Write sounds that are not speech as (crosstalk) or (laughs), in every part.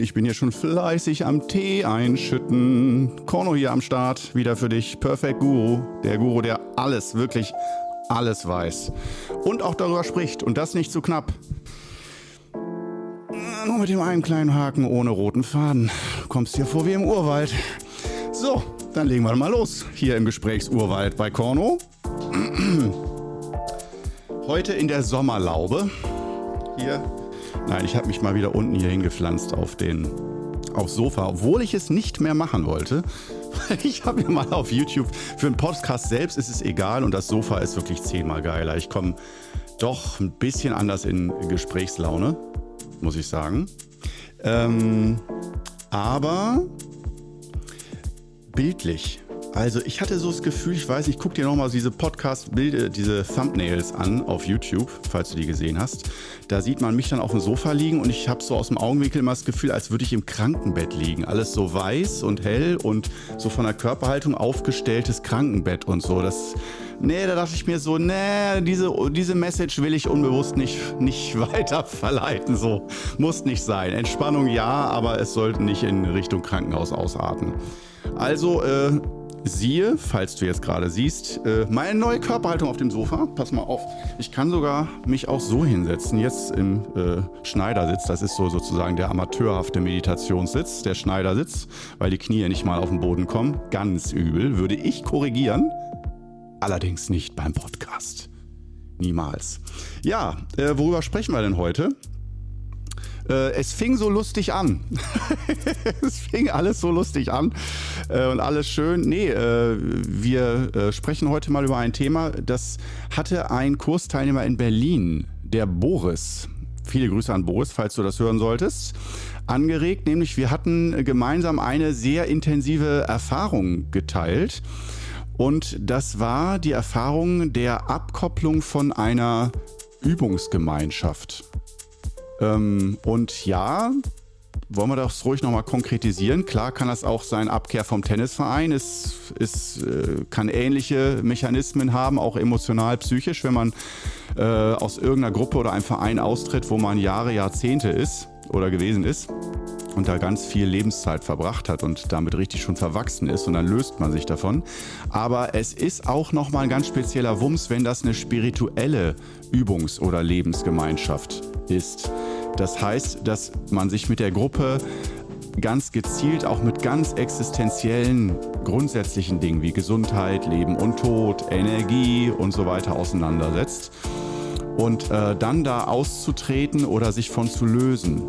Ich bin hier schon fleißig am Tee einschütten. Korno hier am Start, wieder für dich. Perfect Guru. Der Guru, der alles, wirklich alles weiß. Und auch darüber spricht. Und das nicht zu knapp. Nur mit dem einen kleinen Haken ohne roten Faden. Du kommst hier vor wie im Urwald. So, dann legen wir mal los. Hier im Gesprächsurwald bei Korno. (clears throat) Heute in der Sommerlaube. Hier Nein, ich habe mich mal wieder unten hier hingepflanzt auf den aufs Sofa, obwohl ich es nicht mehr machen wollte. (laughs) Ich habe mir mal auf YouTube, für einen Podcast selbst ist es egal und das Sofa ist wirklich zehnmal geiler. Ich komme doch ein bisschen anders in Gesprächslaune, muss ich sagen. Ähm, aber bildlich also ich hatte so das Gefühl, ich weiß nicht, guck dir nochmal diese Podcast-Bilder, diese Thumbnails an auf YouTube, falls du die gesehen hast. Da sieht man mich dann auf dem Sofa liegen und ich habe so aus dem Augenwinkel immer das Gefühl, als würde ich im Krankenbett liegen. Alles so weiß und hell und so von der Körperhaltung aufgestelltes Krankenbett und so. Das, nee, da dachte ich mir so, nee, diese, diese Message will ich unbewusst nicht, nicht (laughs) weiter verleiten. So muss nicht sein. Entspannung ja, aber es sollte nicht in Richtung Krankenhaus ausarten. Also, äh, siehe, falls du jetzt gerade siehst, äh, meine neue Körperhaltung auf dem Sofa. Pass mal auf, ich kann sogar mich auch so hinsetzen, jetzt im äh, Schneidersitz. Das ist so sozusagen der amateurhafte Meditationssitz, der Schneidersitz, weil die Knie nicht mal auf den Boden kommen. Ganz übel, würde ich korrigieren. Allerdings nicht beim Podcast. Niemals. Ja, äh, worüber sprechen wir denn heute? Äh, es fing so lustig an. (laughs) es fing alles so lustig an äh, und alles schön. Nee, äh, wir äh, sprechen heute mal über ein Thema, das hatte ein Kursteilnehmer in Berlin, der Boris. Viele Grüße an Boris, falls du das hören solltest. Angeregt, nämlich wir hatten gemeinsam eine sehr intensive Erfahrung geteilt. Und das war die Erfahrung der Abkopplung von einer Übungsgemeinschaft. Ähm, und ja, wollen wir das ruhig nochmal konkretisieren? Klar kann das auch sein Abkehr vom Tennisverein. Es, es äh, kann ähnliche Mechanismen haben, auch emotional, psychisch, wenn man äh, aus irgendeiner Gruppe oder einem Verein austritt, wo man Jahre, Jahrzehnte ist oder gewesen ist und da ganz viel Lebenszeit verbracht hat und damit richtig schon verwachsen ist und dann löst man sich davon. Aber es ist auch nochmal ein ganz spezieller Wumms, wenn das eine spirituelle Übungs- oder Lebensgemeinschaft ist. Das heißt, dass man sich mit der Gruppe ganz gezielt auch mit ganz existenziellen, grundsätzlichen Dingen wie Gesundheit, Leben und Tod, Energie und so weiter auseinandersetzt. Und äh, dann da auszutreten oder sich von zu lösen,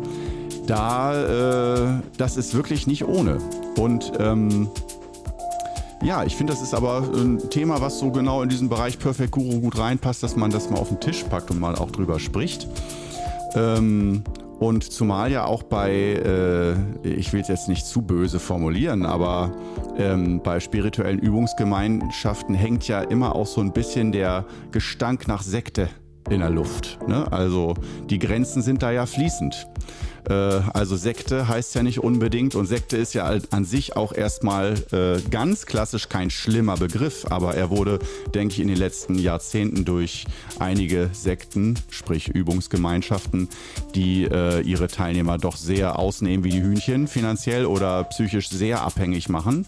da, äh, das ist wirklich nicht ohne. Und ähm, ja, ich finde, das ist aber ein Thema, was so genau in diesen Bereich Perfect Guru gut reinpasst, dass man das mal auf den Tisch packt und mal auch drüber spricht. Ähm, und zumal ja auch bei, äh, ich will es jetzt nicht zu böse formulieren, aber ähm, bei spirituellen Übungsgemeinschaften hängt ja immer auch so ein bisschen der Gestank nach Sekte in der Luft. Ne? Also die Grenzen sind da ja fließend. Äh, also Sekte heißt ja nicht unbedingt und Sekte ist ja an sich auch erstmal äh, ganz klassisch kein schlimmer Begriff, aber er wurde, denke ich, in den letzten Jahrzehnten durch einige Sekten, sprich Übungsgemeinschaften, die äh, ihre Teilnehmer doch sehr ausnehmen wie die Hühnchen, finanziell oder psychisch sehr abhängig machen.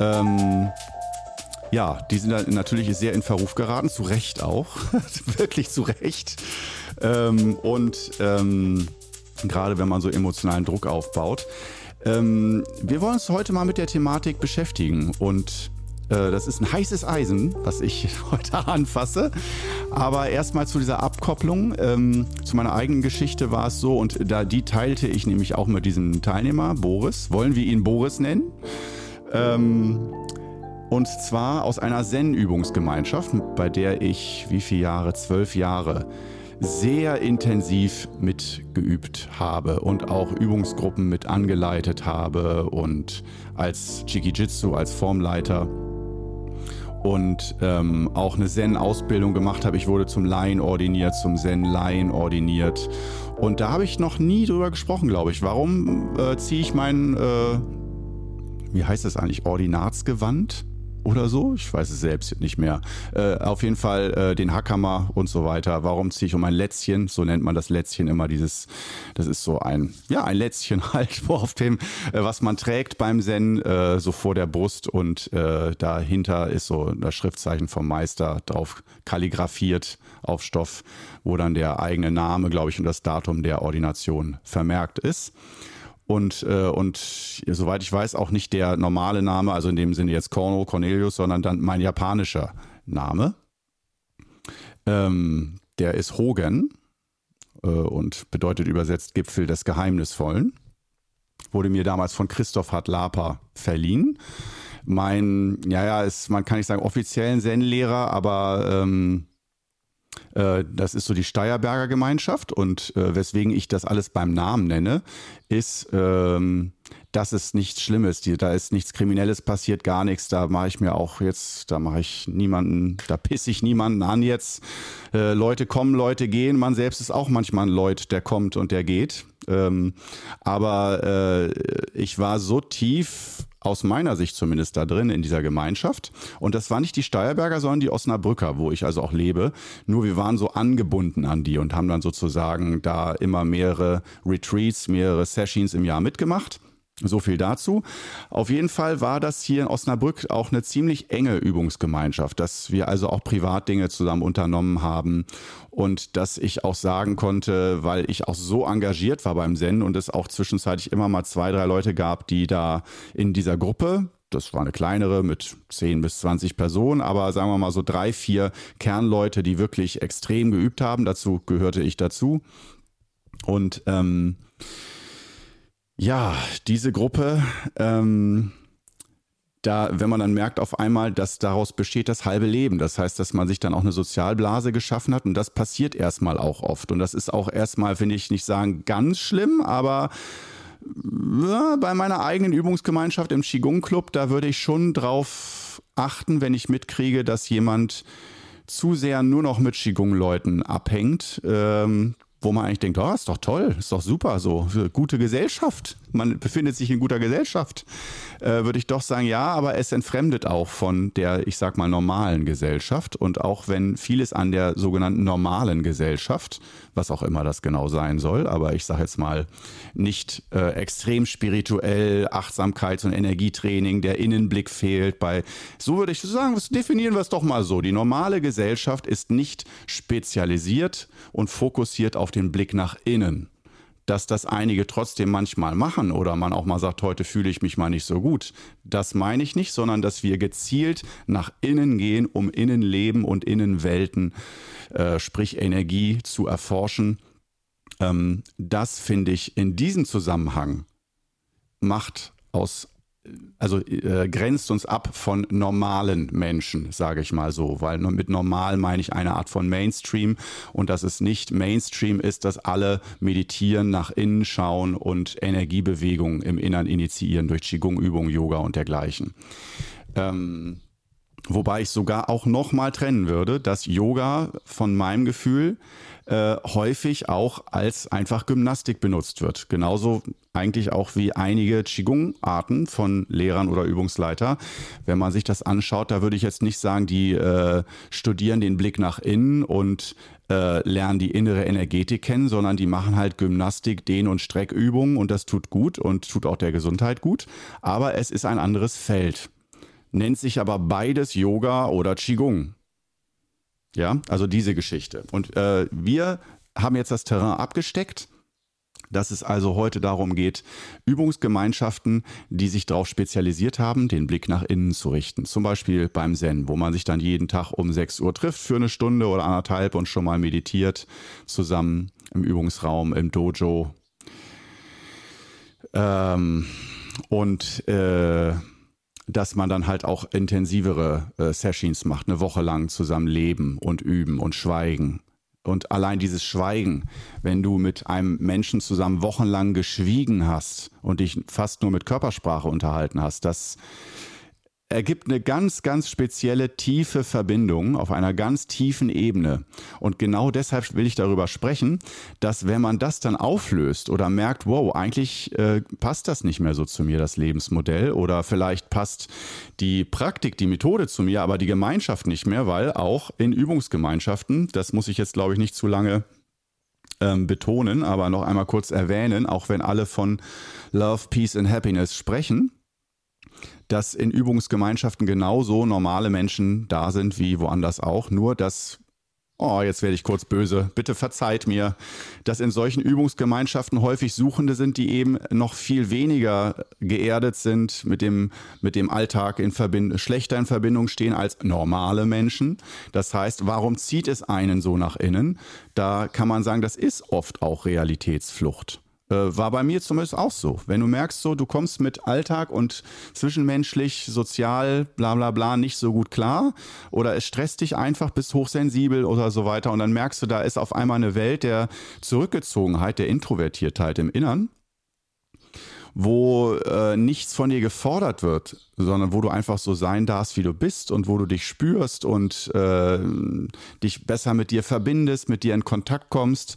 Ähm, ja, die sind natürlich sehr in Verruf geraten, zu Recht auch, (laughs) wirklich zu Recht. Ähm, und ähm, gerade wenn man so emotionalen Druck aufbaut. Ähm, wir wollen uns heute mal mit der Thematik beschäftigen und äh, das ist ein heißes Eisen, was ich (laughs) heute anfasse. Aber erstmal zu dieser Abkopplung. Ähm, zu meiner eigenen Geschichte war es so, und da die teilte ich nämlich auch mit diesem Teilnehmer, Boris. Wollen wir ihn Boris nennen? Ähm, und zwar aus einer Zen-Übungsgemeinschaft, bei der ich wie viele Jahre? Zwölf Jahre sehr intensiv mitgeübt habe und auch Übungsgruppen mit angeleitet habe und als Jiki-Jitsu, als Formleiter und ähm, auch eine Zen-Ausbildung gemacht habe. Ich wurde zum Laien ordiniert, zum Zen-Laien ordiniert. Und da habe ich noch nie drüber gesprochen, glaube ich. Warum äh, ziehe ich mein, äh, wie heißt das eigentlich, Ordinatsgewand? Oder so. Ich weiß es selbst nicht mehr. Äh, auf jeden Fall äh, den Hackhammer und so weiter. Warum ziehe ich um ein Lätzchen? So nennt man das Lätzchen immer dieses, das ist so ein, ja, ein Lätzchen (laughs) halt, wo auf dem, äh, was man trägt beim Zen, äh, so vor der Brust und äh, dahinter ist so das Schriftzeichen vom Meister drauf kalligrafiert auf Stoff, wo dann der eigene Name, glaube ich, und das Datum der Ordination vermerkt ist und, äh, und soweit ich weiß auch nicht der normale Name, also in dem Sinne jetzt Cornel, Cornelius, sondern dann mein japanischer Name. Ähm, der ist Hogan äh, und bedeutet übersetzt Gipfel des Geheimnisvollen. Wurde mir damals von Christoph Hartlapa verliehen. Mein, ja, ja, ist, man kann nicht sagen offiziellen Zen-Lehrer, aber ähm, äh, das ist so die Steierberger Gemeinschaft und äh, weswegen ich das alles beim Namen nenne, ist, ähm, dass es nichts Schlimmes, die, da ist nichts Kriminelles passiert, gar nichts. Da mache ich mir auch jetzt, da mache ich niemanden, da pisse ich niemanden an jetzt. Äh, Leute kommen, Leute gehen. Man selbst ist auch manchmal ein Leut, der kommt und der geht. Ähm, aber äh, ich war so tief aus meiner Sicht zumindest da drin in dieser Gemeinschaft. Und das war nicht die Steierberger, sondern die Osnabrücker, wo ich also auch lebe. Nur wir waren so angebunden an die und haben dann sozusagen da immer mehrere Retreats, mehrere Sessions im Jahr mitgemacht. So viel dazu. Auf jeden Fall war das hier in Osnabrück auch eine ziemlich enge Übungsgemeinschaft, dass wir also auch Privatdinge zusammen unternommen haben und dass ich auch sagen konnte, weil ich auch so engagiert war beim Zen und es auch zwischenzeitlich immer mal zwei, drei Leute gab, die da in dieser Gruppe, das war eine kleinere mit 10 bis 20 Personen, aber sagen wir mal so drei, vier Kernleute, die wirklich extrem geübt haben. Dazu gehörte ich dazu. Und ähm, ja, diese Gruppe, ähm, da, wenn man dann merkt auf einmal, dass daraus besteht das halbe Leben. Das heißt, dass man sich dann auch eine Sozialblase geschaffen hat und das passiert erstmal auch oft. Und das ist auch erstmal, finde ich, nicht sagen ganz schlimm, aber ja, bei meiner eigenen Übungsgemeinschaft im Qigong Club, da würde ich schon drauf achten, wenn ich mitkriege, dass jemand zu sehr nur noch mit Qigong-Leuten abhängt. Ähm, wo man eigentlich denkt, oh, ist doch toll, ist doch super, so gute Gesellschaft. Man befindet sich in guter Gesellschaft, äh, würde ich doch sagen, ja, aber es entfremdet auch von der, ich sag mal, normalen Gesellschaft. Und auch wenn vieles an der sogenannten normalen Gesellschaft, was auch immer das genau sein soll, aber ich sage jetzt mal nicht äh, extrem spirituell, Achtsamkeits- und Energietraining, der Innenblick fehlt bei, so würde ich sagen, definieren wir es doch mal so. Die normale Gesellschaft ist nicht spezialisiert und fokussiert auf den Blick nach innen dass das einige trotzdem manchmal machen oder man auch mal sagt, heute fühle ich mich mal nicht so gut. Das meine ich nicht, sondern dass wir gezielt nach innen gehen, um Innenleben und Innenwelten, äh, sprich Energie zu erforschen. Ähm, das finde ich in diesem Zusammenhang macht aus also äh, grenzt uns ab von normalen Menschen, sage ich mal so, weil mit normal meine ich eine Art von Mainstream und dass es nicht Mainstream ist, dass alle meditieren, nach innen schauen und Energiebewegungen im Innern initiieren durch Qigong-Übungen, Yoga und dergleichen. Ähm, wobei ich sogar auch nochmal trennen würde, dass Yoga von meinem Gefühl äh, häufig auch als einfach Gymnastik benutzt wird. Genauso eigentlich auch wie einige Qigong-Arten von Lehrern oder Übungsleiter. Wenn man sich das anschaut, da würde ich jetzt nicht sagen, die äh, studieren den Blick nach innen und äh, lernen die innere Energetik kennen, sondern die machen halt Gymnastik, Dehn- und Streckübungen und das tut gut und tut auch der Gesundheit gut. Aber es ist ein anderes Feld. Nennt sich aber beides Yoga oder Qigong. Ja, also diese Geschichte. Und äh, wir haben jetzt das Terrain abgesteckt dass es also heute darum geht, Übungsgemeinschaften, die sich darauf spezialisiert haben, den Blick nach innen zu richten. Zum Beispiel beim Zen, wo man sich dann jeden Tag um 6 Uhr trifft für eine Stunde oder anderthalb und schon mal meditiert zusammen im Übungsraum, im Dojo. Ähm, und äh, dass man dann halt auch intensivere äh, Sessions macht, eine Woche lang zusammen leben und üben und schweigen. Und allein dieses Schweigen, wenn du mit einem Menschen zusammen wochenlang geschwiegen hast und dich fast nur mit Körpersprache unterhalten hast, das ergibt eine ganz, ganz spezielle tiefe Verbindung auf einer ganz tiefen Ebene. Und genau deshalb will ich darüber sprechen, dass wenn man das dann auflöst oder merkt, wow, eigentlich äh, passt das nicht mehr so zu mir, das Lebensmodell, oder vielleicht passt die Praktik, die Methode zu mir, aber die Gemeinschaft nicht mehr, weil auch in Übungsgemeinschaften, das muss ich jetzt, glaube ich, nicht zu lange ähm, betonen, aber noch einmal kurz erwähnen, auch wenn alle von Love, Peace and Happiness sprechen, dass in Übungsgemeinschaften genauso normale Menschen da sind wie woanders auch, nur dass Oh, jetzt werde ich kurz böse. Bitte verzeiht mir, dass in solchen Übungsgemeinschaften häufig Suchende sind, die eben noch viel weniger geerdet sind, mit dem, mit dem Alltag in Verbind schlechter in Verbindung stehen als normale Menschen. Das heißt, warum zieht es einen so nach innen? Da kann man sagen, das ist oft auch Realitätsflucht. Äh, war bei mir zumindest auch so. Wenn du merkst, so, du kommst mit Alltag und zwischenmenschlich, sozial, bla bla bla nicht so gut klar oder es stresst dich einfach, bist hochsensibel oder so weiter und dann merkst du, da ist auf einmal eine Welt der Zurückgezogenheit, der Introvertiertheit im Innern wo äh, nichts von dir gefordert wird, sondern wo du einfach so sein darfst, wie du bist und wo du dich spürst und äh, dich besser mit dir verbindest, mit dir in Kontakt kommst,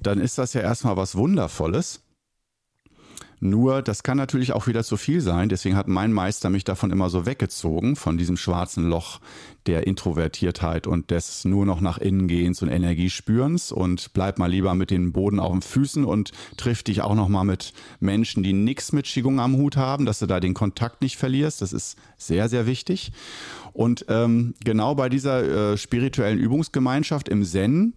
dann ist das ja erstmal was Wundervolles. Nur, das kann natürlich auch wieder zu viel sein. Deswegen hat mein Meister mich davon immer so weggezogen, von diesem schwarzen Loch der Introvertiertheit und des nur noch nach innen gehens und Energiespürens und bleib mal lieber mit dem Boden auf den Füßen und triff dich auch noch mal mit Menschen, die nichts mit Qigong am Hut haben, dass du da den Kontakt nicht verlierst. Das ist sehr, sehr wichtig. Und ähm, genau bei dieser äh, spirituellen Übungsgemeinschaft im Zen,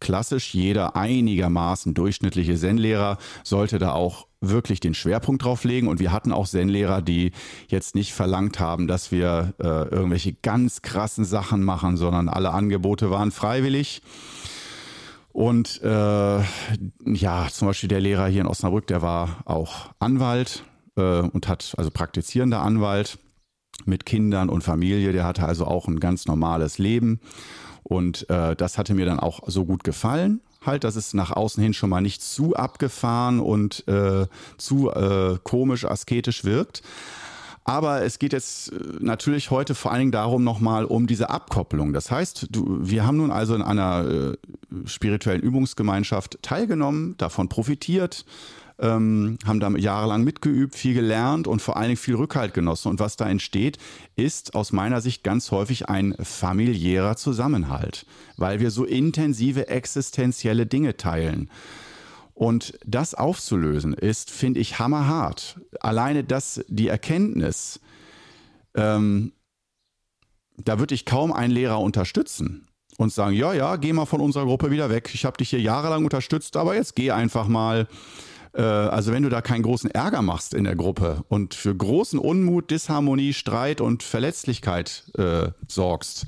klassisch jeder einigermaßen durchschnittliche Zen-Lehrer sollte da auch wirklich den Schwerpunkt drauf legen. Und wir hatten auch Zen-Lehrer, die jetzt nicht verlangt haben, dass wir äh, irgendwelche ganz krassen Sachen machen, sondern alle Angebote waren freiwillig. Und äh, ja, zum Beispiel der Lehrer hier in Osnabrück, der war auch Anwalt äh, und hat also praktizierender Anwalt mit Kindern und Familie. Der hatte also auch ein ganz normales Leben. Und äh, das hatte mir dann auch so gut gefallen halt, dass es nach außen hin schon mal nicht zu abgefahren und äh, zu äh, komisch asketisch wirkt. Aber es geht jetzt äh, natürlich heute vor allen Dingen darum nochmal um diese Abkopplung. Das heißt, du, wir haben nun also in einer äh, spirituellen Übungsgemeinschaft teilgenommen, davon profitiert, ähm, haben da jahrelang mitgeübt, viel gelernt und vor allen Dingen viel Rückhalt genossen. Und was da entsteht, ist aus meiner Sicht ganz häufig ein familiärer Zusammenhalt, weil wir so intensive existenzielle Dinge teilen. Und das aufzulösen ist, finde ich, hammerhart. Alleine das, die Erkenntnis, ähm, da würde ich kaum einen Lehrer unterstützen und sagen, ja, ja, geh mal von unserer Gruppe wieder weg. Ich habe dich hier jahrelang unterstützt, aber jetzt geh einfach mal. Äh, also wenn du da keinen großen Ärger machst in der Gruppe und für großen Unmut, Disharmonie, Streit und Verletzlichkeit äh, sorgst,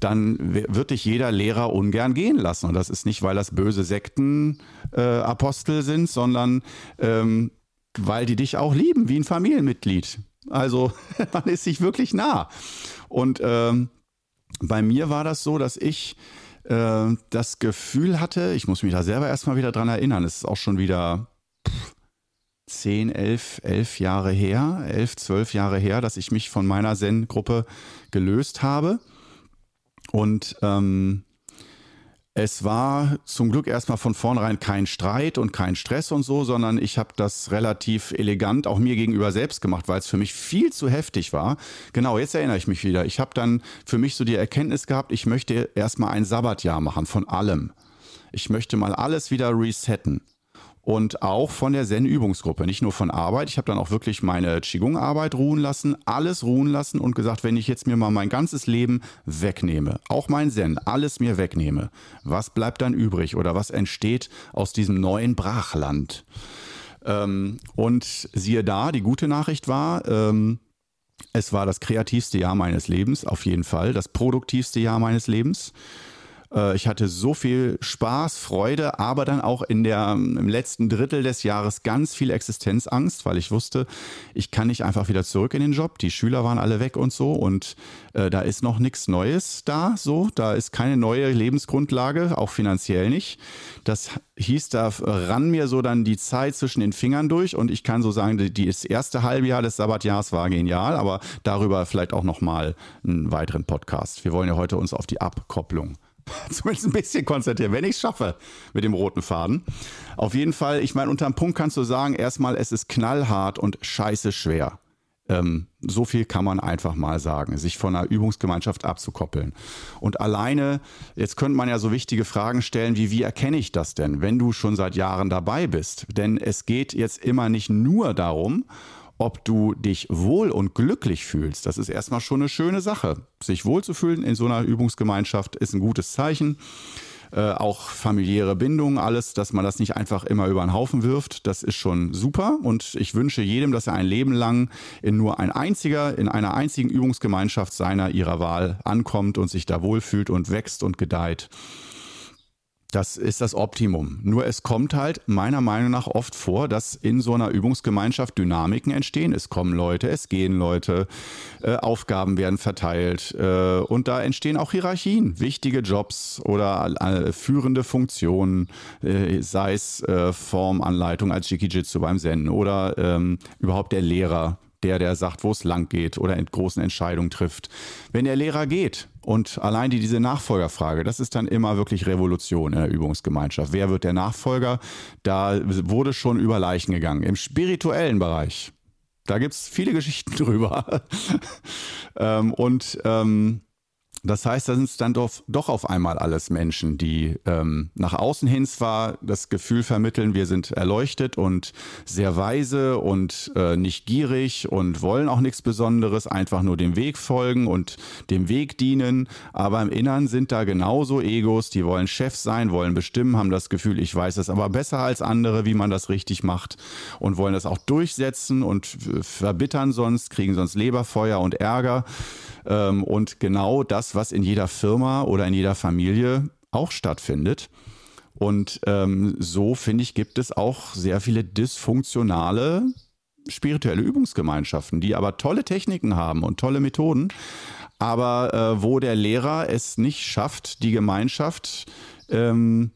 dann wird dich jeder Lehrer ungern gehen lassen. Und das ist nicht, weil das böse Sektenapostel äh, sind, sondern ähm, weil die dich auch lieben, wie ein Familienmitglied. Also (laughs) man ist sich wirklich nah. Und ähm, bei mir war das so, dass ich äh, das Gefühl hatte, ich muss mich da selber erstmal wieder dran erinnern, es ist auch schon wieder 10, 11, 11 Jahre her, 11, 12 Jahre her, dass ich mich von meiner Zen-Gruppe gelöst habe. Und ähm, es war zum Glück erstmal von vornherein kein Streit und kein Stress und so, sondern ich habe das relativ elegant auch mir gegenüber selbst gemacht, weil es für mich viel zu heftig war. Genau, jetzt erinnere ich mich wieder. Ich habe dann für mich so die Erkenntnis gehabt, ich möchte erstmal ein Sabbatjahr machen von allem. Ich möchte mal alles wieder resetten und auch von der Zen-Übungsgruppe, nicht nur von Arbeit. Ich habe dann auch wirklich meine Qigong-Arbeit ruhen lassen, alles ruhen lassen und gesagt, wenn ich jetzt mir mal mein ganzes Leben wegnehme, auch mein Zen, alles mir wegnehme, was bleibt dann übrig oder was entsteht aus diesem neuen Brachland? Ähm, und siehe da, die gute Nachricht war, ähm, es war das kreativste Jahr meines Lebens, auf jeden Fall, das produktivste Jahr meines Lebens. Äh, ich hatte so viel Spaß, Freude, aber dann auch in der, im letzten Drittel des Jahres ganz viel Existenzangst, weil ich wusste, ich kann nicht einfach wieder zurück in den Job. Die Schüler waren alle weg und so und äh, da ist noch nichts Neues da, so. Da ist keine neue Lebensgrundlage, auch finanziell nicht. Das hieß, da rann mir so dann die Zeit zwischen den Fingern durch und ich kann so sagen, das erste Halbjahr des Sabbatjahrs war genial, aber darüber vielleicht auch nochmal einen weiteren Podcast. Wir wollen ja heute uns auf die Abkopplung (laughs) zumindest ein bisschen konzentrieren, wenn ich es schaffe mit dem roten Faden. Auf jeden Fall, ich meine, unter dem Punkt kannst du sagen, erstmal, es ist knallhart und scheiße schwer. Ähm, so viel kann man einfach mal sagen, sich von einer Übungsgemeinschaft abzukoppeln. Und alleine, jetzt könnte man ja so wichtige Fragen stellen, wie, wie erkenne ich das denn, wenn du schon seit Jahren dabei bist? Denn es geht jetzt immer nicht nur darum, ob du dich wohl und glücklich fühlst. Das ist erstmal schon eine schöne Sache. Sich wohlzufühlen in so einer Übungsgemeinschaft ist ein gutes Zeichen. Äh, auch familiäre Bindung, alles, dass man das nicht einfach immer über den Haufen wirft, das ist schon super. Und ich wünsche jedem, dass er ein Leben lang in nur ein einziger, in einer einzigen Übungsgemeinschaft seiner, ihrer Wahl ankommt und sich da wohlfühlt und wächst und gedeiht. Das ist das Optimum. Nur es kommt halt meiner Meinung nach oft vor, dass in so einer Übungsgemeinschaft Dynamiken entstehen. Es kommen Leute, es gehen Leute, äh, Aufgaben werden verteilt äh, und da entstehen auch Hierarchien, wichtige Jobs oder äh, führende Funktionen, äh, sei es äh, Formanleitung als Jikijitsu beim Zen oder ähm, überhaupt der Lehrer, der, der sagt, wo es lang geht oder in großen Entscheidungen trifft. Wenn der Lehrer geht und allein die, diese Nachfolgerfrage, das ist dann immer wirklich Revolution in der Übungsgemeinschaft. Wer wird der Nachfolger? Da wurde schon über Leichen gegangen. Im spirituellen Bereich, da gibt es viele Geschichten (laughs) drüber. ähm, und ähm, das heißt, da sind es dann doch, doch auf einmal alles Menschen, die ähm, nach außen hin zwar das Gefühl vermitteln, wir sind erleuchtet und sehr weise und äh, nicht gierig und wollen auch nichts Besonderes, einfach nur dem Weg folgen und dem Weg dienen. Aber im Innern sind da genauso Egos, die wollen Chef sein, wollen bestimmen, haben das Gefühl, ich weiß es aber besser als andere, wie man das richtig macht und wollen das auch durchsetzen und verbittern sonst, kriegen sonst Leberfeuer und Ärger. Ähm, und genau das, was in jeder Firma oder in jeder Familie auch stattfindet. Und ähm, so, finde ich, gibt es auch sehr viele dysfunktionale spirituelle Übungsgemeinschaften, die aber tolle Techniken haben und tolle Methoden, aber äh, wo der Lehrer es nicht schafft, die Gemeinschaft ähm,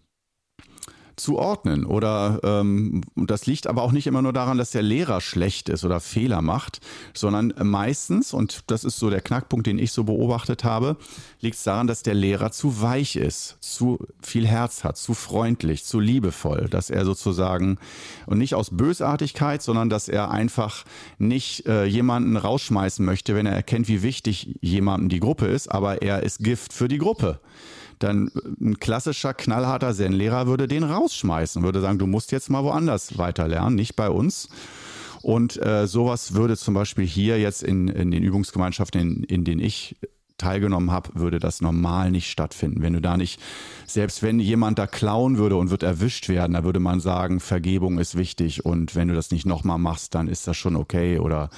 zu ordnen. Oder ähm, das liegt aber auch nicht immer nur daran, dass der Lehrer schlecht ist oder Fehler macht, sondern meistens, und das ist so der Knackpunkt, den ich so beobachtet habe, liegt es daran, dass der Lehrer zu weich ist, zu viel Herz hat, zu freundlich, zu liebevoll, dass er sozusagen und nicht aus Bösartigkeit, sondern dass er einfach nicht äh, jemanden rausschmeißen möchte, wenn er erkennt, wie wichtig jemandem die Gruppe ist, aber er ist Gift für die Gruppe dann äh, ein klassischer knallharter Zen-Lehrer würde den rausschmeißen, würde sagen, du musst jetzt mal woanders weiterlernen, nicht bei uns. Und äh, sowas würde zum Beispiel hier jetzt in, in den Übungsgemeinschaften, in, in denen ich teilgenommen habe, würde das normal nicht stattfinden. Wenn du da nicht, selbst wenn jemand da klauen würde und wird erwischt werden, da würde man sagen, Vergebung ist wichtig und wenn du das nicht nochmal machst, dann ist das schon okay oder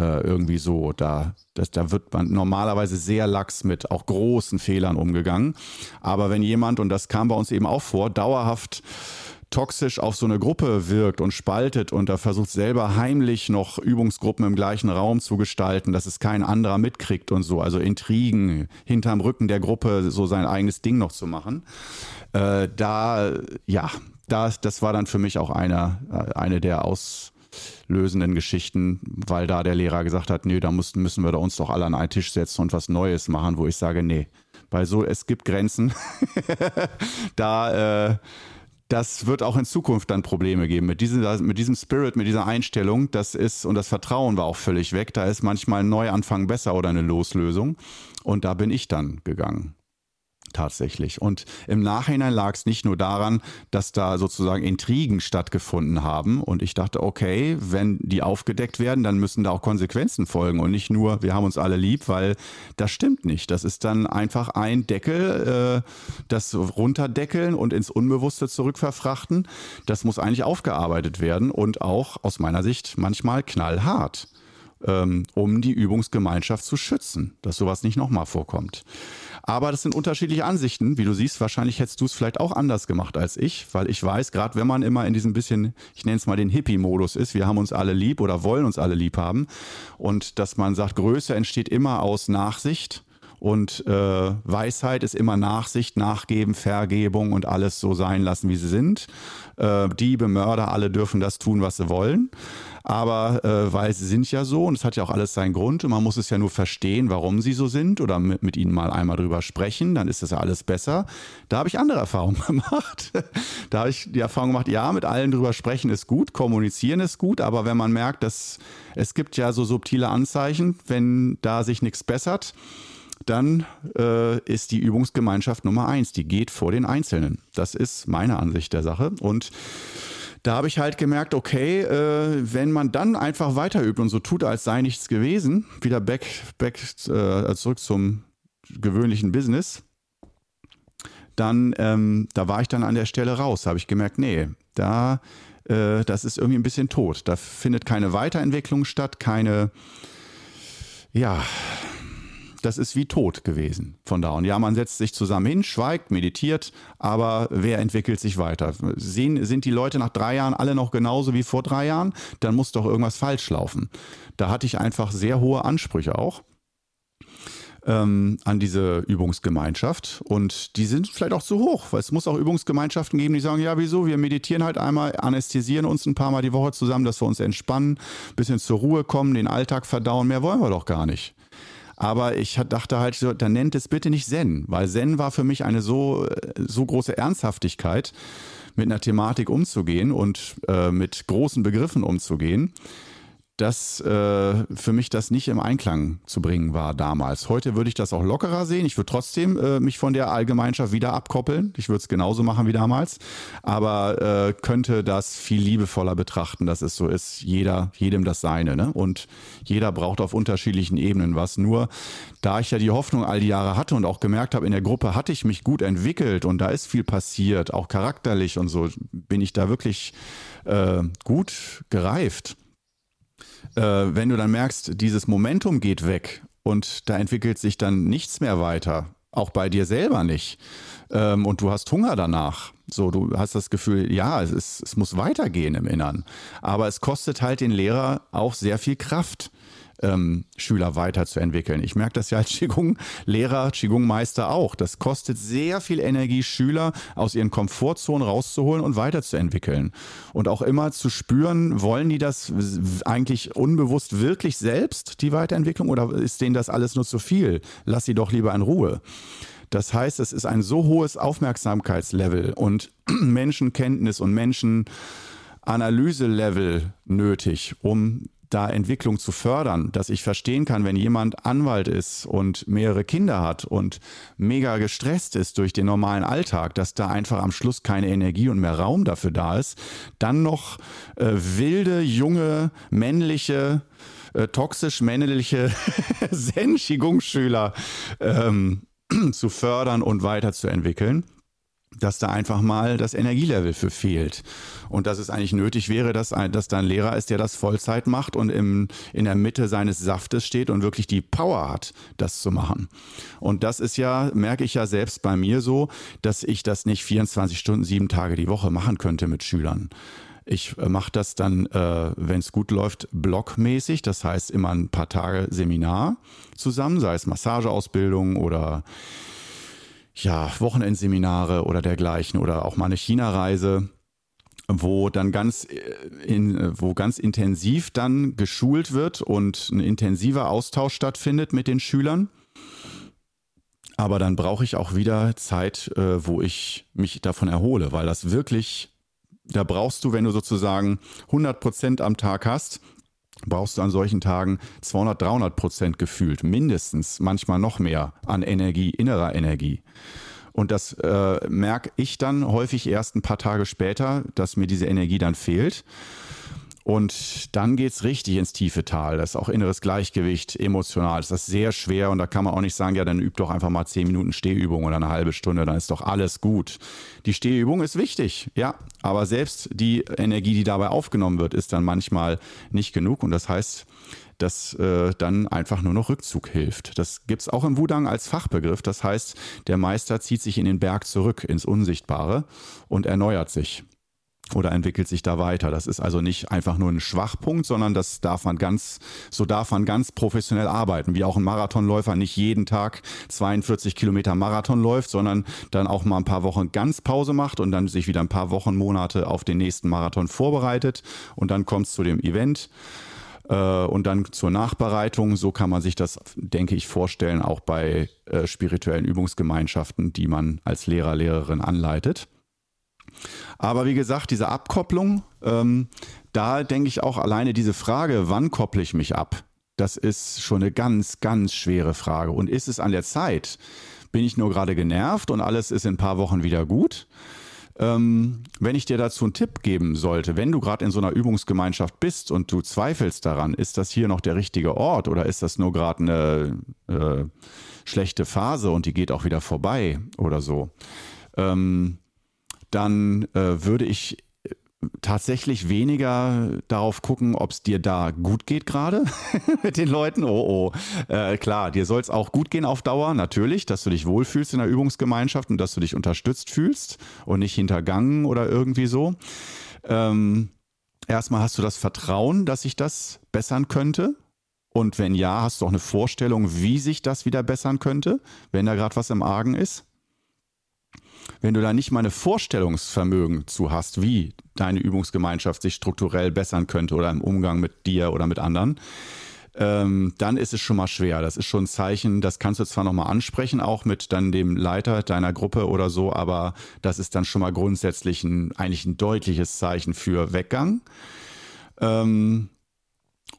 äh, irgendwie so. Da, das, da wird man normalerweise sehr lax mit auch großen Fehlern umgegangen. Aber wenn jemand, und das kam bei uns eben auch vor, dauerhaft toxisch auf so eine Gruppe wirkt und spaltet und da versucht selber heimlich noch Übungsgruppen im gleichen Raum zu gestalten, dass es kein anderer mitkriegt und so, also Intrigen hinterm Rücken der Gruppe so sein eigenes Ding noch zu machen. Äh, da, ja, da, das war dann für mich auch eine, äh, eine der Aus, lösenden Geschichten, weil da der Lehrer gesagt hat, nee, da mussten, müssen wir da uns doch alle an einen Tisch setzen und was Neues machen, wo ich sage, nee, weil so, es gibt Grenzen. (laughs) da, äh, das wird auch in Zukunft dann Probleme geben. Mit diesem, mit diesem Spirit, mit dieser Einstellung, das ist, und das Vertrauen war auch völlig weg. Da ist manchmal ein Neuanfang besser oder eine Loslösung. Und da bin ich dann gegangen tatsächlich. Und im Nachhinein lag es nicht nur daran, dass da sozusagen Intrigen stattgefunden haben. Und ich dachte, okay, wenn die aufgedeckt werden, dann müssen da auch Konsequenzen folgen und nicht nur, wir haben uns alle lieb, weil das stimmt nicht. Das ist dann einfach ein Deckel, äh, das runterdeckeln und ins Unbewusste zurückverfrachten. Das muss eigentlich aufgearbeitet werden und auch aus meiner Sicht manchmal knallhart. Ähm, um die Übungsgemeinschaft zu schützen, dass sowas nicht nochmal vorkommt. Aber das sind unterschiedliche Ansichten. Wie du siehst, wahrscheinlich hättest du es vielleicht auch anders gemacht als ich, weil ich weiß, gerade wenn man immer in diesem bisschen, ich nenne es mal den Hippie-Modus ist, wir haben uns alle lieb oder wollen uns alle lieb haben und dass man sagt, Größe entsteht immer aus Nachsicht und äh, Weisheit ist immer Nachsicht, Nachgeben, Vergebung und alles so sein lassen, wie sie sind. Äh, Diebe, Mörder, alle dürfen das tun, was sie wollen. Aber äh, weil sie sind ja so und es hat ja auch alles seinen Grund und man muss es ja nur verstehen, warum sie so sind oder mit, mit ihnen mal einmal drüber sprechen, dann ist das ja alles besser. Da habe ich andere Erfahrungen (laughs) gemacht. da habe ich die Erfahrung gemacht, ja, mit allen drüber sprechen ist gut, kommunizieren ist gut, aber wenn man merkt, dass es gibt ja so subtile Anzeichen, wenn da sich nichts bessert, dann äh, ist die Übungsgemeinschaft Nummer eins. Die geht vor den Einzelnen. Das ist meine Ansicht der Sache. Und da habe ich halt gemerkt, okay, äh, wenn man dann einfach weiter übt und so tut, als sei nichts gewesen, wieder back, back äh, zurück zum gewöhnlichen Business, dann, ähm, da war ich dann an der Stelle raus. Da habe ich gemerkt, nee, da, äh, das ist irgendwie ein bisschen tot. Da findet keine Weiterentwicklung statt, keine, ja, das ist wie tot gewesen von da. Und ja, man setzt sich zusammen hin, schweigt, meditiert, aber wer entwickelt sich weiter? Sehen, sind die Leute nach drei Jahren alle noch genauso wie vor drei Jahren? Dann muss doch irgendwas falsch laufen. Da hatte ich einfach sehr hohe Ansprüche auch ähm, an diese Übungsgemeinschaft. Und die sind vielleicht auch zu hoch, weil es muss auch Übungsgemeinschaften geben, die sagen, ja, wieso? Wir meditieren halt einmal, anästhesieren uns ein paar Mal die Woche zusammen, dass wir uns entspannen, bisschen zur Ruhe kommen, den Alltag verdauen. Mehr wollen wir doch gar nicht. Aber ich dachte halt, so, dann nennt es bitte nicht Zen, weil Zen war für mich eine so, so große Ernsthaftigkeit, mit einer Thematik umzugehen und äh, mit großen Begriffen umzugehen dass äh, für mich das nicht im Einklang zu bringen war damals. Heute würde ich das auch lockerer sehen. Ich würde trotzdem äh, mich von der Allgemeinschaft wieder abkoppeln. Ich würde es genauso machen wie damals, aber äh, könnte das viel liebevoller betrachten, dass es so ist. Jeder, jedem das Seine. Ne? Und jeder braucht auf unterschiedlichen Ebenen was. Nur da ich ja die Hoffnung all die Jahre hatte und auch gemerkt habe, in der Gruppe hatte ich mich gut entwickelt und da ist viel passiert, auch charakterlich und so, bin ich da wirklich äh, gut gereift äh, wenn du dann merkst, dieses Momentum geht weg und da entwickelt sich dann nichts mehr weiter, auch bei dir selber nicht, ähm, und du hast Hunger danach, so, du hast das Gefühl, ja, es, ist, es muss weitergehen im Innern. Aber es kostet halt den Lehrer auch sehr viel Kraft ähm, Schüler weiterzuentwickeln. Ich merke das ja als (laughs) Qigong-Lehrer, Qigong-Meister auch. Das kostet sehr viel Energie, Schüler aus ihren Komfortzonen rauszuholen und weiterzuentwickeln. Und auch immer zu spüren, wollen die das eigentlich unbewusst wirklich selbst, die Weiterentwicklung, oder ist denen das alles nur zu viel? Lass sie doch lieber in Ruhe. Das heißt, es ist ein so hohes Aufmerksamkeitslevel und (clears throat) Menschenkenntnis und Menschenanalyse-Level nötig, um da Entwicklung zu fördern, dass ich verstehen kann, wenn jemand Anwalt ist und mehrere Kinder hat und mega gestresst ist durch den normalen Alltag, dass da einfach am Schluss keine Energie und mehr Raum dafür da ist, dann noch äh, wilde, junge, männliche, äh, toxisch männliche (laughs) Zen-Qigong-Schüler ähm, (clears throat) zu fördern und weiterzuentwickeln dass da einfach mal das Energielevel für fehlt. Und dass es eigentlich nötig wäre, dass, ein, dass da ein Lehrer ist, der das Vollzeit macht und im, in der Mitte seines Saftes steht und wirklich die Power hat, das zu machen. Und das ist ja, merke ich ja selbst bei mir so, dass ich das nicht 24 Stunden, sieben Tage die Woche machen könnte mit Schülern. Ich äh, mache das dann, äh, wenn es gut läuft, blockmäßig. Das heißt immer ein paar Tage Seminar zusammen, sei es Massageausbildung oder ja, Wochenendseminare oder dergleichen oder auch mal eine China-Reise wo dann ganz äh, in, wo ganz intensiv dann geschult wird und ein intensiver Austausch stattfindet mit den Schülern. Aber dann brauche ich auch wieder Zeit, äh, wo ich mich davon erhole, weil das wirklich, da brauchst du, wenn du sozusagen 100 Prozent am Tag hast, brauchst du an solchen Tagen 200, 300 Prozent gefühlt, mindestens, manchmal noch mehr an Energie, innerer Energie. Und das äh, merke ich dann häufig erst ein paar Tage später, dass mir diese Energie dann fehlt. Und dann geht es richtig ins tiefe Tal. Das ist auch inneres Gleichgewicht, emotional. Das ist sehr schwer und da kann man auch nicht sagen, ja, dann üb doch einfach mal zehn Minuten Stehübung oder eine halbe Stunde, dann ist doch alles gut. Die Stehübung ist wichtig, ja, aber selbst die Energie, die dabei aufgenommen wird, ist dann manchmal nicht genug und das heißt, dass äh, dann einfach nur noch Rückzug hilft. Das gibt es auch im Wudang als Fachbegriff. Das heißt, der Meister zieht sich in den Berg zurück, ins Unsichtbare und erneuert sich oder entwickelt sich da weiter. Das ist also nicht einfach nur ein Schwachpunkt, sondern das darf man ganz, so darf man ganz professionell arbeiten, wie auch ein Marathonläufer nicht jeden Tag 42 Kilometer Marathon läuft, sondern dann auch mal ein paar Wochen ganz Pause macht und dann sich wieder ein paar Wochen, Monate auf den nächsten Marathon vorbereitet und dann kommt es zu dem Event äh, und dann zur Nachbereitung. So kann man sich das, denke ich, vorstellen, auch bei äh, spirituellen Übungsgemeinschaften, die man als Lehrer, Lehrerin anleitet. Aber wie gesagt, diese Abkopplung, ähm, da denke ich auch alleine diese Frage, wann kopple ich mich ab? Das ist schon eine ganz, ganz schwere Frage. Und ist es an der Zeit? Bin ich nur gerade genervt und alles ist in ein paar Wochen wieder gut? Ähm, wenn ich dir dazu einen Tipp geben sollte, wenn du gerade in so einer Übungsgemeinschaft bist und du zweifelst daran, ist das hier noch der richtige Ort oder ist das nur gerade eine äh, schlechte Phase und die geht auch wieder vorbei oder so? Ähm, dann äh, würde ich äh, tatsächlich weniger darauf gucken, ob es dir da gut geht gerade (laughs) mit den Leuten. Oh, oh. Äh, klar, dir soll es auch gut gehen auf Dauer, natürlich, dass du dich wohlfühlst in der Übungsgemeinschaft und dass du dich unterstützt fühlst und nicht hintergangen oder irgendwie so. Ähm, erstmal hast du das Vertrauen, dass sich das bessern könnte. Und wenn ja, hast du auch eine Vorstellung, wie sich das wieder bessern könnte, wenn da gerade was im Argen ist wenn du da nicht mal eine Vorstellungsvermögen zu hast, wie deine Übungsgemeinschaft sich strukturell bessern könnte oder im Umgang mit dir oder mit anderen, ähm, dann ist es schon mal schwer. Das ist schon ein Zeichen, das kannst du zwar nochmal ansprechen, auch mit dann dem Leiter deiner Gruppe oder so, aber das ist dann schon mal grundsätzlich ein, eigentlich ein deutliches Zeichen für Weggang. Ähm,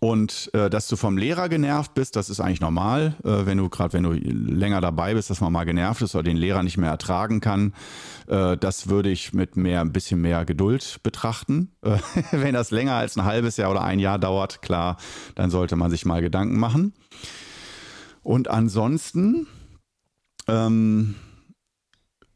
und äh, dass du vom Lehrer genervt bist, das ist eigentlich normal, äh, wenn du gerade, wenn du länger dabei bist, dass man mal genervt ist oder den Lehrer nicht mehr ertragen kann. Äh, das würde ich mit mehr, ein bisschen mehr Geduld betrachten. Äh, (laughs) wenn das länger als ein halbes Jahr oder ein Jahr dauert, klar, dann sollte man sich mal Gedanken machen. Und ansonsten ähm,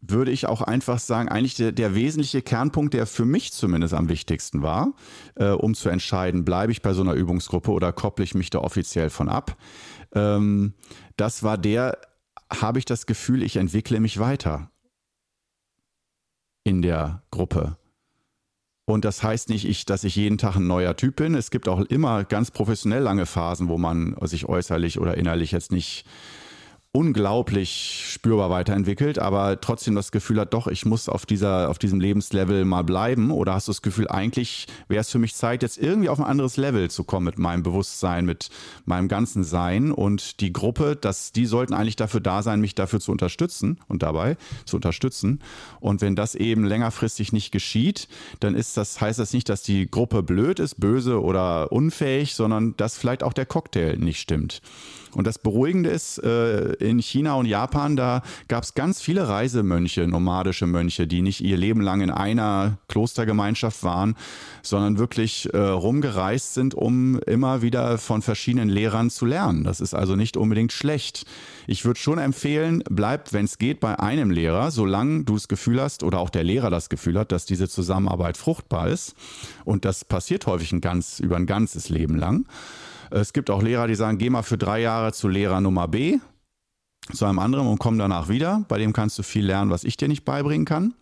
würde ich auch einfach sagen, eigentlich der, der, wesentliche Kernpunkt, der für mich zumindest am wichtigsten war, äh, um zu entscheiden, bleibe ich bei so einer Übungsgruppe oder kopple ich mich da offiziell von ab, ähm, das war der, habe ich das Gefühl, ich entwickle mich weiter in der Gruppe. Und das heißt nicht, ich, dass ich jeden Tag ein neuer Typ bin. Es gibt auch immer ganz professionell lange Phasen, wo man sich äußerlich oder innerlich jetzt nicht unglaublich spürbar weiterentwickelt, aber trotzdem das Gefühl hat, doch, ich muss auf dieser, auf diesem Lebenslevel mal bleiben? Oder hast du das Gefühl, eigentlich wäre es für mich Zeit, jetzt irgendwie auf ein anderes Level zu kommen mit meinem Bewusstsein, mit meinem ganzen Sein und die Gruppe, dass die sollten eigentlich dafür da sein, mich dafür zu unterstützen und dabei zu unterstützen. Und wenn das eben längerfristig nicht geschieht, dann ist das, heißt das nicht, dass die Gruppe blöd ist, böse oder unfähig, sondern dass vielleicht auch der Cocktail nicht stimmt. Und das Beruhigende ist, äh, in China und Japan, da gab es ganz viele Reisemönche, nomadische Mönche, die nicht ihr Leben lang in einer Klostergemeinschaft waren, sondern wirklich äh, rumgereist sind, um immer wieder von verschiedenen Lehrern zu lernen. Das ist also nicht unbedingt schlecht. Ich würde schon empfehlen, bleib, wenn es geht, bei einem Lehrer, solange du das Gefühl hast oder auch der Lehrer das Gefühl hat, dass diese Zusammenarbeit fruchtbar ist. Und das passiert häufig ein ganz, über ein ganzes Leben lang. Es gibt auch Lehrer, die sagen, geh mal für drei Jahre zu Lehrer Nummer B, zu einem anderen und komm danach wieder. Bei dem kannst du viel lernen, was ich dir nicht beibringen kann.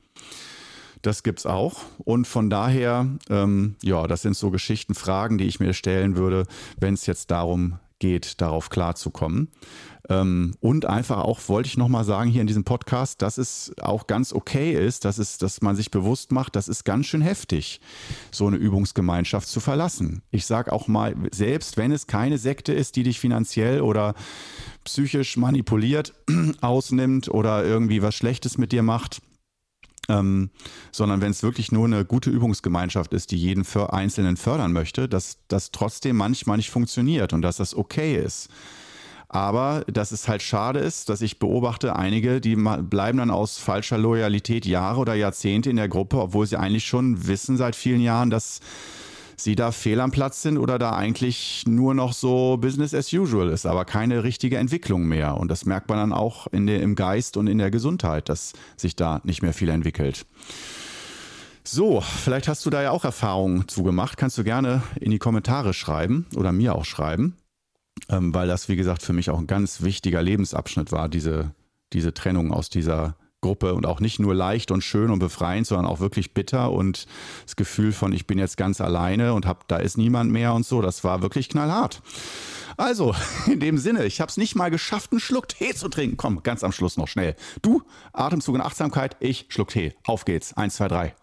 Das gibt's auch. Und von daher, ähm, ja, das sind so Geschichten, Fragen, die ich mir stellen würde, wenn es jetzt darum geht, darauf klarzukommen. Ähm, und einfach auch, wollte ich nochmal sagen hier in diesem Podcast, dass es auch ganz okay ist, dass, es, dass man sich bewusst macht, das ist ganz schön heftig, so eine Übungsgemeinschaft zu verlassen. Ich sage auch mal, selbst wenn es keine Sekte ist, die dich finanziell oder psychisch manipuliert (clears throat) ausnimmt oder irgendwie was Schlechtes mit dir macht, ähm, sondern wenn es wirklich nur eine gute Übungsgemeinschaft ist, die jeden für Einzelnen fördern möchte, dass das trotzdem manchmal nicht funktioniert und dass das okay ist. Aber dass es halt schade ist, dass ich beobachte, einige, die bleiben dann aus falscher Loyalität Jahre oder Jahrzehnte in der Gruppe, obwohl sie eigentlich schon wissen seit vielen Jahren, dass sie da fehl am Platz sind oder da eigentlich nur noch so Business as usual ist, aber keine richtige Entwicklung mehr. Und das merkt man dann auch in der, im Geist und in der Gesundheit, dass sich da nicht mehr viel entwickelt. So, vielleicht hast du da ja auch Erfahrungen zugemacht. Kannst du gerne in die Kommentare schreiben oder mir auch schreiben, ähm, weil das, wie gesagt, für mich auch ein ganz wichtiger Lebensabschnitt war, diese, diese Trennung aus dieser Gruppe und auch nicht nur leicht und schön und befreiend, sondern auch wirklich bitter und das Gefühl von, ich bin jetzt ganz alleine und hab, da ist niemand mehr und so, das war wirklich knallhart. Also, (laughs) in dem Sinne, ich habe es nicht mal geschafft, einen Schluck Tee zu trinken. Komm, ganz am Schluss noch schnell. Du, Atemzug und Achtsamkeit, ich Schluck Tee. Auf geht's. Eins, zwei, drei.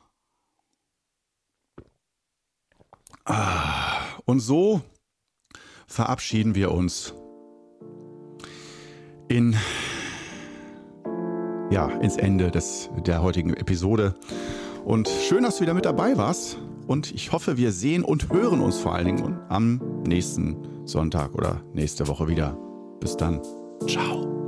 Ah, und so verabschieden wir uns in ja, ins Ende des, der heutigen Episode. Und schön, dass du wieder mit dabei warst. Und ich hoffe, wir sehen und hören uns vor allen Dingen am nächsten Sonntag oder nächste Woche wieder. Bis dann. Ciao.